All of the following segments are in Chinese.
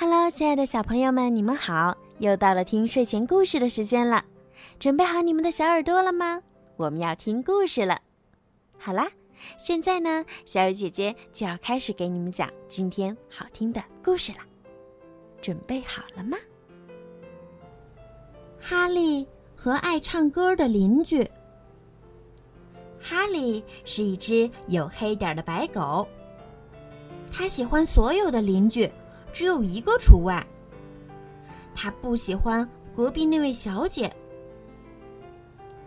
Hello，亲爱的小朋友们，你们好！又到了听睡前故事的时间了，准备好你们的小耳朵了吗？我们要听故事了。好啦，现在呢，小雨姐姐就要开始给你们讲今天好听的故事了。准备好了吗？哈利和爱唱歌的邻居。哈利是一只有黑点的白狗，他喜欢所有的邻居，只有一个除外。他不喜欢隔壁那位小姐。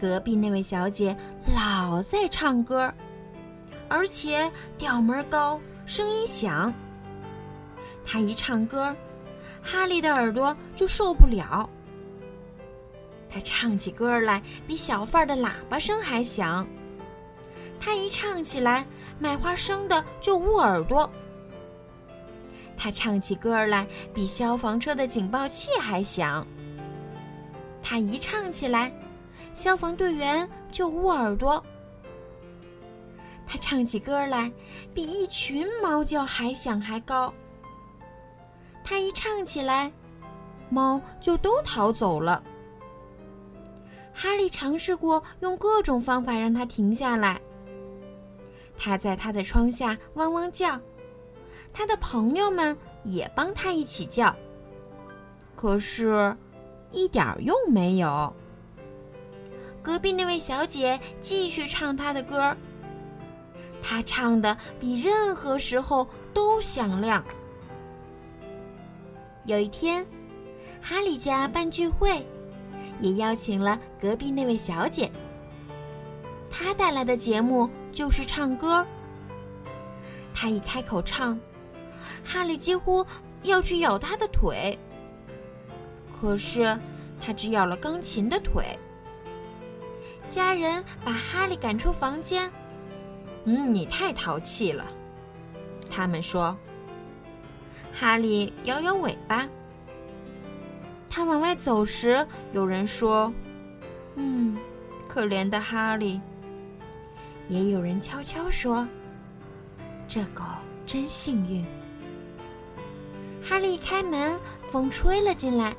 隔壁那位小姐老在唱歌，而且调门高，声音响。她一唱歌，哈利的耳朵就受不了。她唱起歌来比小贩的喇叭声还响。她一唱起来，卖花生的就捂耳朵。他唱起歌来比消防车的警报器还响。他一唱起来，消防队员就捂耳朵。他唱起歌来比一群猫叫还响还高。他一唱起来，猫就都逃走了。哈利尝试过用各种方法让它停下来。他在他的窗下汪汪叫。他的朋友们也帮他一起叫，可是，一点用没有。隔壁那位小姐继续唱她的歌，她唱的比任何时候都响亮。有一天，哈利家办聚会，也邀请了隔壁那位小姐。她带来的节目就是唱歌。她一开口唱。哈利几乎要去咬他的腿，可是他只咬了钢琴的腿。家人把哈利赶出房间。嗯，你太淘气了，他们说。哈利摇摇尾巴。他往外走时，有人说：“嗯，可怜的哈利。”也有人悄悄说：“这狗真幸运。”哈利开门，风吹了进来，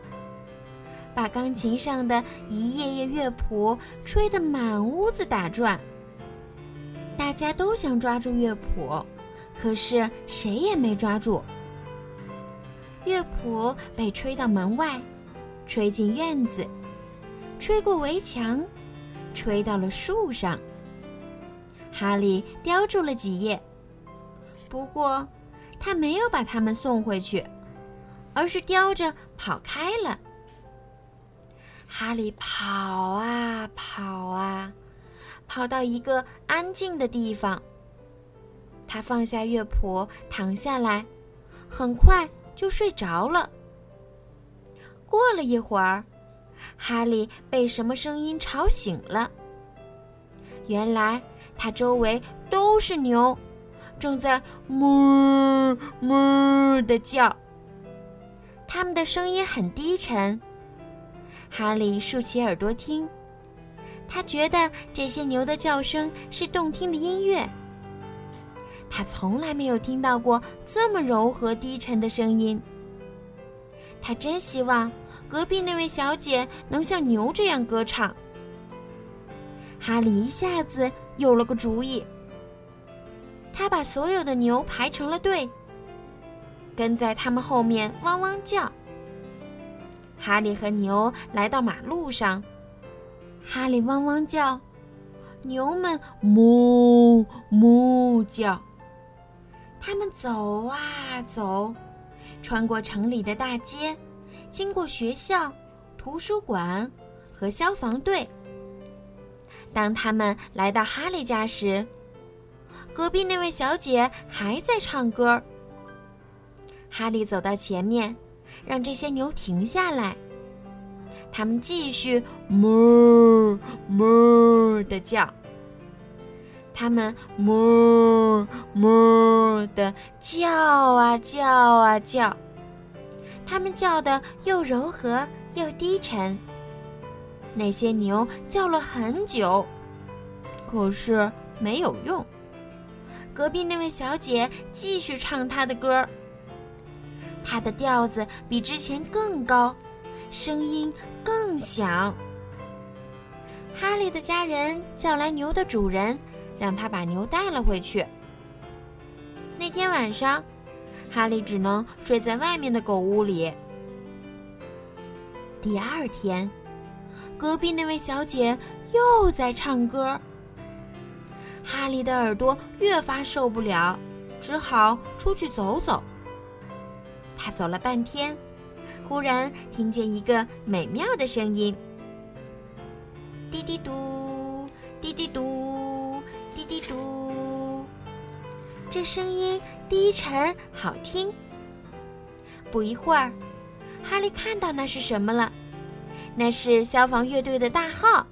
把钢琴上的一页页乐谱吹得满屋子打转。大家都想抓住乐谱，可是谁也没抓住。乐谱被吹到门外，吹进院子，吹过围墙，吹到了树上。哈利叼住了几页，不过。他没有把它们送回去，而是叼着跑开了。哈利跑啊跑啊，跑到一个安静的地方。他放下乐谱，躺下来，很快就睡着了。过了一会儿，哈利被什么声音吵醒了。原来他周围都是牛。正在哞哞的叫，他们的声音很低沉。哈利竖起耳朵听，他觉得这些牛的叫声是动听的音乐。他从来没有听到过这么柔和低沉的声音。他真希望隔壁那位小姐能像牛这样歌唱。哈利一下子有了个主意。他把所有的牛排成了队，跟在他们后面汪汪叫。哈利和牛来到马路上，哈利汪汪叫，牛们哞哞叫。他们走啊走，穿过城里的大街，经过学校、图书馆和消防队。当他们来到哈利家时，隔壁那位小姐还在唱歌。哈利走到前面，让这些牛停下来。他们继续哞哞的叫。他们哞哞的叫啊叫啊叫。他们叫的又柔和又低沉。那些牛叫了很久，可是没有用。隔壁那位小姐继续唱她的歌。它的调子比之前更高，声音更响。哈利的家人叫来牛的主人，让他把牛带了回去。那天晚上，哈利只能睡在外面的狗屋里。第二天，隔壁那位小姐又在唱歌。哈利的耳朵越发受不了，只好出去走走。他走了半天，忽然听见一个美妙的声音：“滴滴嘟，滴滴嘟，滴滴嘟。”这声音低沉好听。不一会儿，哈利看到那是什么了？那是消防乐队的大号。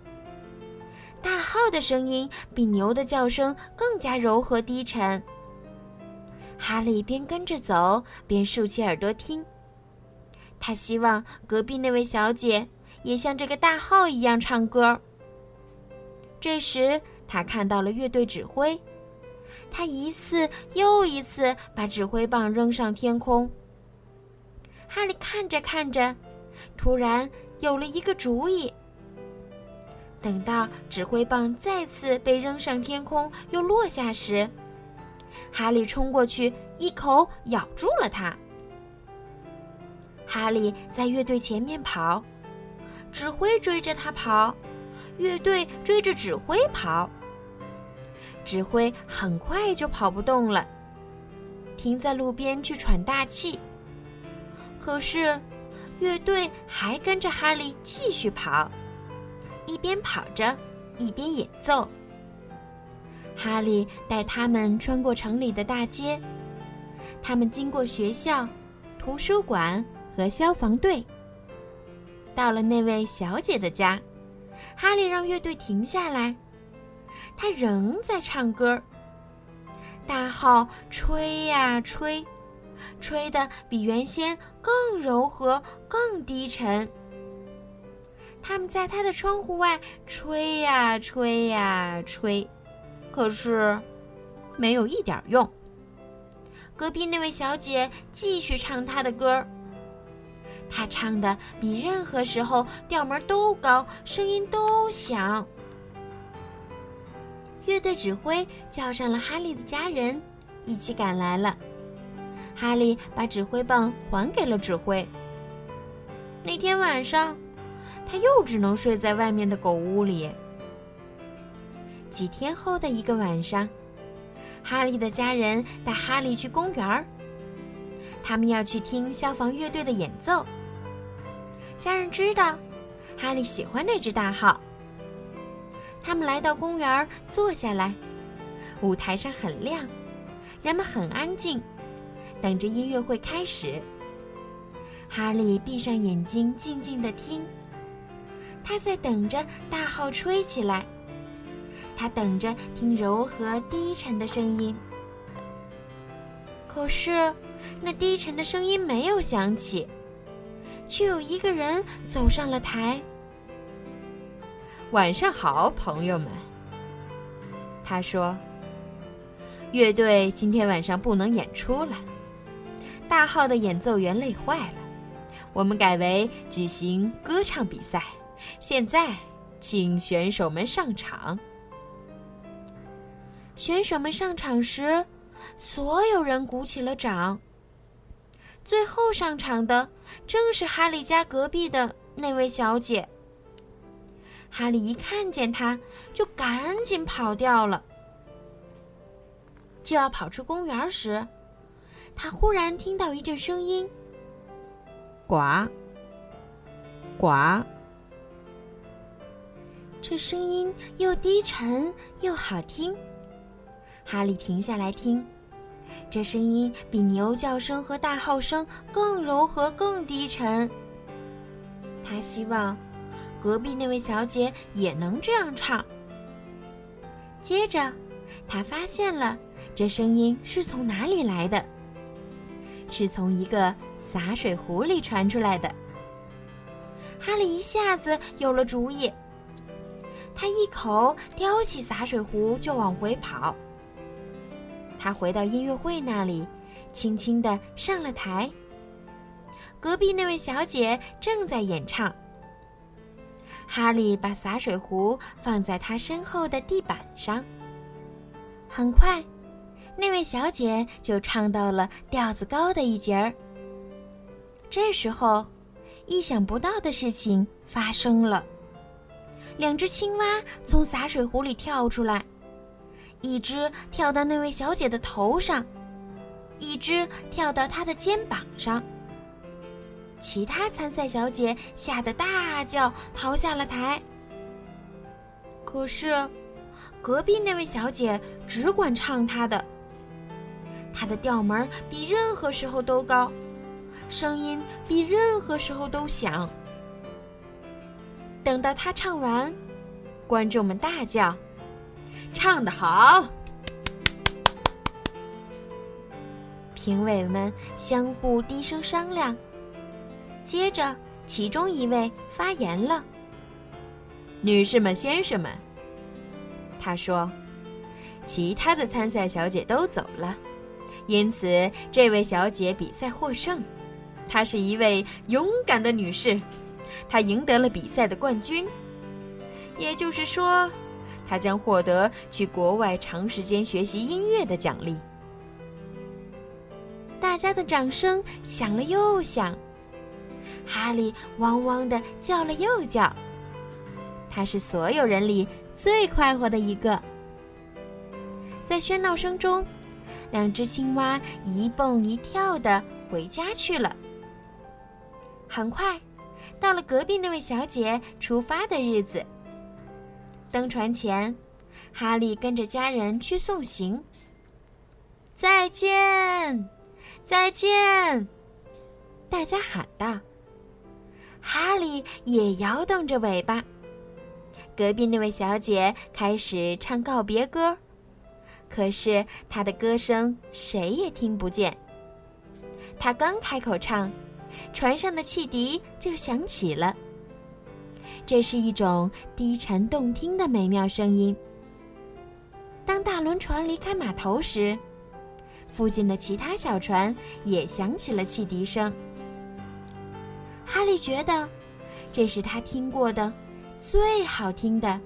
大号的声音比牛的叫声更加柔和低沉。哈利边跟着走边竖起耳朵听。他希望隔壁那位小姐也像这个大号一样唱歌。这时，他看到了乐队指挥，他一次又一次把指挥棒扔上天空。哈利看着看着，突然有了一个主意。等到指挥棒再次被扔上天空又落下时，哈利冲过去，一口咬住了它。哈利在乐队前面跑，指挥追着他跑，乐队追着指挥跑。指挥很快就跑不动了，停在路边去喘大气。可是，乐队还跟着哈利继续跑。一边跑着，一边演奏。哈利带他们穿过城里的大街，他们经过学校、图书馆和消防队。到了那位小姐的家，哈利让乐队停下来。他仍在唱歌。大号吹呀吹，吹得比原先更柔和、更低沉。他们在他的窗户外吹呀吹呀吹，可是没有一点用。隔壁那位小姐继续唱她的歌儿，她唱的比任何时候调门都高，声音都响。乐队指挥叫上了哈利的家人，一起赶来了。哈利把指挥棒还给了指挥。那天晚上。他又只能睡在外面的狗屋里。几天后的一个晚上，哈利的家人带哈利去公园儿。他们要去听消防乐队的演奏。家人知道哈利喜欢那只大号。他们来到公园儿，坐下来。舞台上很亮，人们很安静，等着音乐会开始。哈利闭上眼睛，静静的听。他在等着大号吹起来，他等着听柔和低沉的声音。可是，那低沉的声音没有响起，却有一个人走上了台。晚上好，朋友们。他说：“乐队今天晚上不能演出了，大号的演奏员累坏了，我们改为举行歌唱比赛。”现在，请选手们上场。选手们上场时，所有人鼓起了掌。最后上场的正是哈利家隔壁的那位小姐。哈利一看见她，就赶紧跑掉了。就要跑出公园时，他忽然听到一阵声音：“呱，呱。”这声音又低沉又好听，哈利停下来听。这声音比牛叫声和大号声更柔和、更低沉。他希望隔壁那位小姐也能这样唱。接着，他发现了这声音是从哪里来的，是从一个洒水壶里传出来的。哈利一下子有了主意。他一口叼起洒水壶就往回跑。他回到音乐会那里，轻轻地上了台，隔壁那位小姐正在演唱。哈利把洒水壶放在他身后的地板上。很快，那位小姐就唱到了调子高的一节儿。这时候，意想不到的事情发生了：两只青蛙从洒水壶里跳出来，一只跳到那位小姐的头上，一只跳到她的肩膀上。其他参赛小姐吓得大叫，逃下了台。可是，隔壁那位小姐只管唱她的，她的调门比任何时候都高，声音比任何时候都响。等到她唱完，观众们大叫：“唱得好！”评委们相互低声商量。接着，其中一位发言了：“女士们、先生们，他说，其他的参赛小姐都走了，因此这位小姐比赛获胜。她是一位勇敢的女士，她赢得了比赛的冠军。也就是说，他将获得去国外长时间学习音乐的奖励。”大家的掌声响了又响。哈利汪汪的叫了又叫，他是所有人里最快活的一个。在喧闹声中，两只青蛙一蹦一跳的回家去了。很快，到了隔壁那位小姐出发的日子。登船前，哈利跟着家人去送行。再见，再见！大家喊道。哈利也摇动着尾巴。隔壁那位小姐开始唱告别歌，可是她的歌声谁也听不见。她刚开口唱，船上的汽笛就响起了。这是一种低沉动听的美妙声音。当大轮船离开码头时，附近的其他小船也响起了汽笛声。哈利觉得，这是他听过的最好听的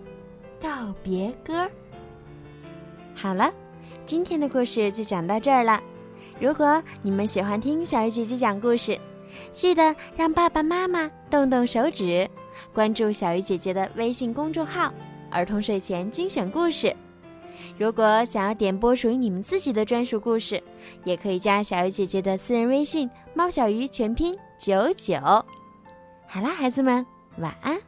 告别歌。好了，今天的故事就讲到这儿了。如果你们喜欢听小鱼姐姐讲故事，记得让爸爸妈妈动动手指，关注小鱼姐姐的微信公众号“儿童睡前精选故事”。如果想要点播属于你们自己的专属故事，也可以加小鱼姐姐的私人微信“猫小鱼”全拼九九。好啦，孩子们，晚安。